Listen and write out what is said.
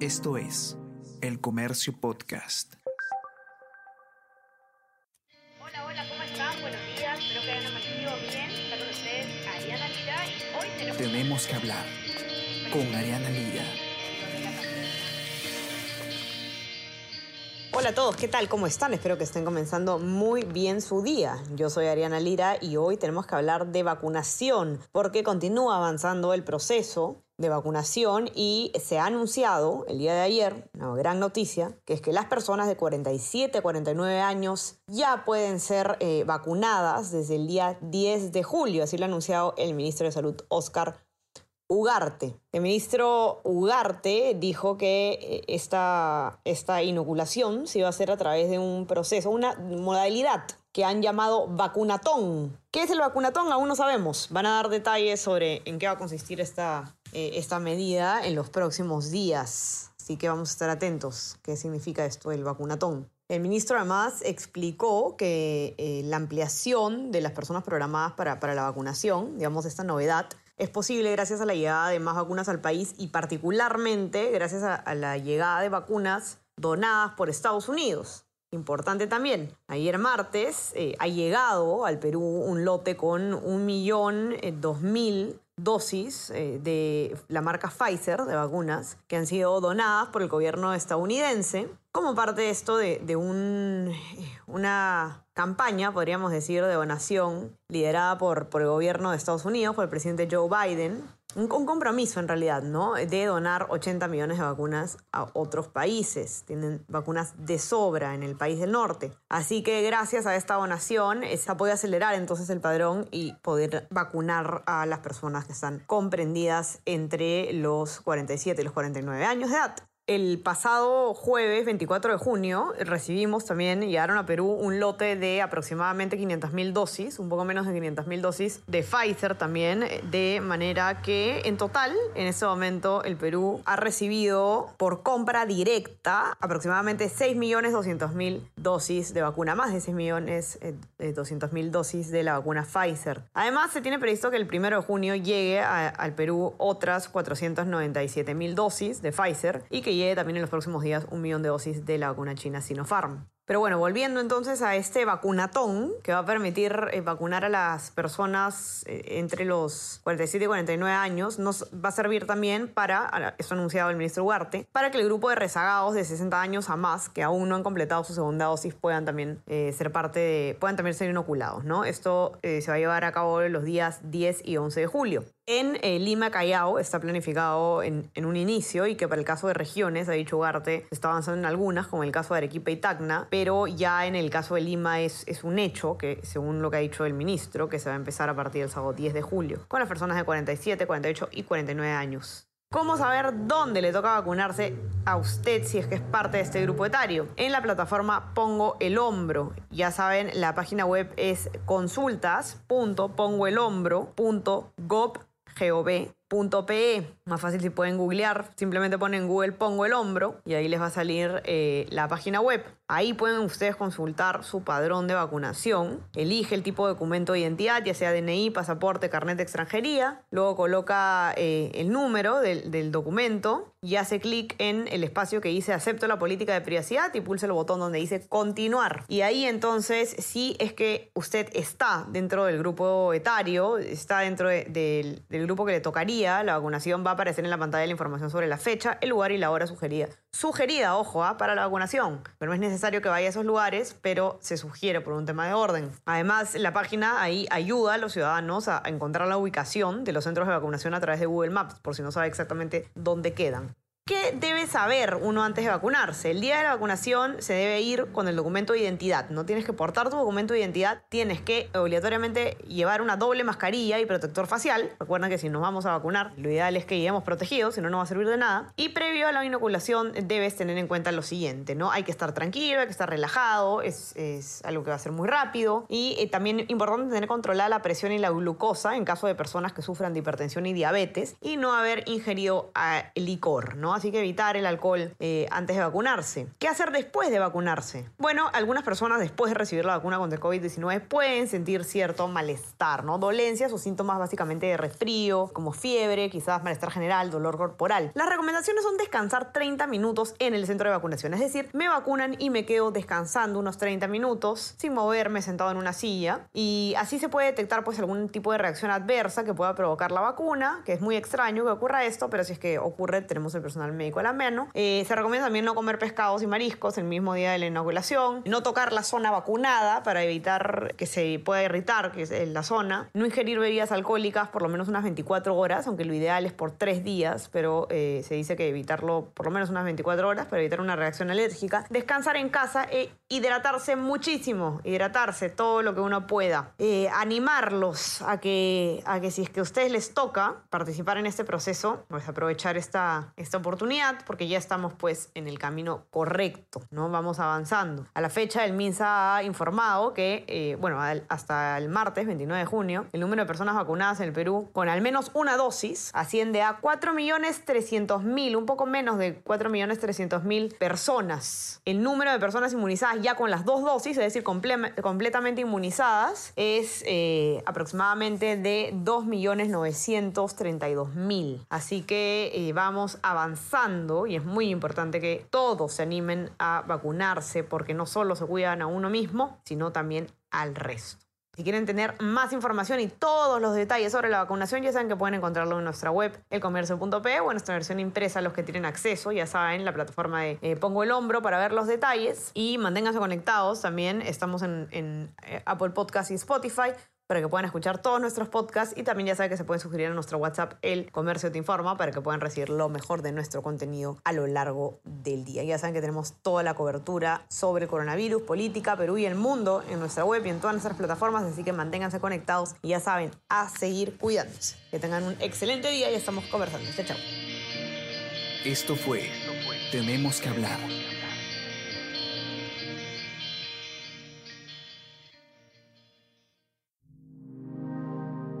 Esto es El Comercio Podcast. Hola, hola, ¿cómo están? Buenos días, espero que hayan amanecido bien. Está con ustedes Ariana Lira y hoy tenemos... Tenemos que hablar con Ariana Lira. Hola a todos, ¿qué tal? ¿Cómo están? Espero que estén comenzando muy bien su día. Yo soy Ariana Lira y hoy tenemos que hablar de vacunación porque continúa avanzando el proceso de vacunación y se ha anunciado el día de ayer, una gran noticia, que es que las personas de 47 a 49 años ya pueden ser eh, vacunadas desde el día 10 de julio, así lo ha anunciado el ministro de Salud, Oscar Ugarte. El ministro Ugarte dijo que eh, esta, esta inoculación se iba a hacer a través de un proceso, una modalidad que han llamado vacunatón. ¿Qué es el vacunatón? Aún no sabemos. Van a dar detalles sobre en qué va a consistir esta, eh, esta medida en los próximos días. Así que vamos a estar atentos qué significa esto del vacunatón. El ministro además explicó que eh, la ampliación de las personas programadas para, para la vacunación, digamos esta novedad, es posible gracias a la llegada de más vacunas al país y particularmente gracias a, la llegada de vacunas donadas por Estados Unidos. Importante también, ayer martes eh, ha llegado al Perú un lote con 1.002.000 dosis eh, de la marca Pfizer de vacunas que han sido donadas por el gobierno estadounidense como parte de esto de, de un, una campaña, podríamos decir, de donación liderada por, por el gobierno de Estados Unidos, por el presidente Joe Biden, un, compromiso en realidad, ¿no? De donar 80 millones de vacunas a otros países. Tienen vacunas de sobra en el país del norte. Así que gracias a esta donación se puede acelerar entonces el padrón y poder vacunar a las personas que están comprendidas entre los 47 y los 49 años de edad. El pasado jueves 24 de junio recibimos también, llegaron a Perú un lote de aproximadamente 500.000 dosis, un poco menos de 500.000 dosis de Pfizer también, de manera que en total, en este momento, el Perú ha recibido por compra directa aproximadamente 6.200.000 dosis de vacuna, más de 6.200.000 eh, dosis de la vacuna Pfizer. Además, se tiene previsto que el 1 de junio llegue al Perú otras 497.000 dosis de Pfizer y que llegue también en los próximos días un millón de dosis de la vacuna china Sinopharm. Pero bueno, volviendo entonces a este vacunatón que va a permitir eh, vacunar a las personas eh, entre los 47 y 49 años, nos va a servir también para, esto ha anunciado el ministro Ugarte, para que el grupo de rezagados de 60 años a más que aún no han completado su segunda dosis puedan también eh, ser parte de, puedan también ser inoculados, ¿no? Esto se va a llevar a cabo los días 10 y 11 de julio. En Lima, Callao, está planificado en, un inicio y que para el caso de regiones, ha dicho Ugarte, está avanzando en algunas, como el caso de Arequipa y Tacna, pero ya en el caso de Lima es, es un hecho, que según lo que ha dicho el ministro, que se va a empezar a partir del sábado 10 de julio, con las personas de 47, 48 y 49 años. ¿Cómo saber dónde le toca vacunarse a usted si es que es parte de este grupo etario? En la plataforma Pongo el Hombro. Ya saben, la página web es Jehová consultas.pongoelhombro.gov.pe. Más fácil si pueden googlear, simplemente ponen Google Pongo el Hombro y ahí les va a salir eh, la página web. Ahí pueden ustedes consultar su padrón de vacunación. Elige el tipo de documento de identidad, ya sea DNI, pasaporte, carnet de extranjería. Luego coloca eh, el número del, documento y hace clic en el espacio que dice acepto la política de privacidad y pulsa el botón donde dice continuar. Y ahí entonces, si es que usted está dentro del grupo etario, está dentro del grupo que le tocaría, la vacunación va a aparecer en la pantalla la información sobre la fecha, el lugar y la hora sugerida. Sugerida, ojo, ¿ah? para la vacunación. Pero no es necesario que vaya a esos lugares, pero se sugiere por un tema de orden. Además, la página ahí ayuda a los ciudadanos a encontrar la ubicación de los centros de vacunación a través de Google Maps, por si no sabe exactamente dónde quedan. ¿Qué debe saber uno antes de vacunarse? El día de la vacunación se debe ir con el documento de identidad. No tienes que portar tu documento de identidad, tienes que obligatoriamente llevar una doble mascarilla y protector facial. Recuerden que si nos vamos a vacunar, lo ideal es que lleguemos protegidos, si no, no va a servir de nada. Y previo a la inoculación debes tener en cuenta lo siguiente, ¿no? Hay que estar tranquilo, hay que estar relajado, es, es algo que va a ser muy rápido. Y eh, también importante tener controlada la presión y la glucosa en caso de personas que sufran de hipertensión y diabetes y no haber ingerido ah, licor, ¿no? Así que evitar el alcohol eh, antes de vacunarse. ¿Qué hacer después de vacunarse? Bueno, algunas personas después de recibir la vacuna contra el COVID-19 pueden sentir cierto malestar, ¿no? Dolencias o síntomas básicamente de resfrío, como fiebre, quizás malestar general, dolor corporal. Las recomendaciones son descansar 30 minutos en el centro de vacunación, es decir, me vacunan y me quedo descansando unos 30 minutos sin moverme sentado en una silla y así se puede detectar pues algún tipo de reacción adversa que pueda provocar la vacuna, que es muy extraño que ocurra esto, pero si es que ocurre tenemos el personal médico a la. Eh, se recomienda también no comer pescados y mariscos el mismo día de la inoculación, no tocar la zona vacunada para evitar que se pueda irritar que es la zona, no ingerir bebidas alcohólicas por lo menos unas 24 horas, aunque lo ideal es por 3 días, pero eh, se dice que evitarlo por lo menos unas 24 horas para evitar una reacción alérgica, descansar en casa e hidratarse muchísimo, hidratarse todo lo que uno pueda, eh, animarlos a que, a que si es que a ustedes les toca participar en este proceso, pues aprovechar esta, esta oportunidad porque ya estamos pues en el camino correcto, ¿no? Vamos avanzando. A la fecha el MINSA ha informado que, eh, bueno, hasta el martes 29 de junio, el número de personas vacunadas en el Perú con al menos una dosis asciende a 4.300.000, un poco menos de 4.300.000 personas. El número de personas inmunizadas ya con las dos dosis, es decir, completamente inmunizadas, es eh, aproximadamente de 2.932.000. Así que eh, vamos avanzando y es muy importante que todos se animen a vacunarse porque no solo se cuidan a uno mismo, sino también al resto. Si quieren tener más información y todos los detalles sobre la vacunación, ya saben que pueden encontrarlo en nuestra web, elcomercio.p o en nuestra versión impresa, los que tienen acceso, ya saben, la plataforma de eh, Pongo el Hombro para ver los detalles. Y manténganse conectados también, estamos en, en eh, Apple Podcast y Spotify para que puedan escuchar todos nuestros podcasts y también ya saben que se pueden suscribir a nuestro WhatsApp El Comercio Te Informa para que puedan recibir lo mejor de nuestro contenido a lo largo del día. Ya saben que tenemos toda la cobertura sobre coronavirus, política, Perú y el mundo en nuestra web y en todas nuestras plataformas, así que manténganse conectados y ya saben, a seguir cuidándose. Que tengan un excelente día y estamos conversando. Chao, chao. Esto fue Tenemos que hablar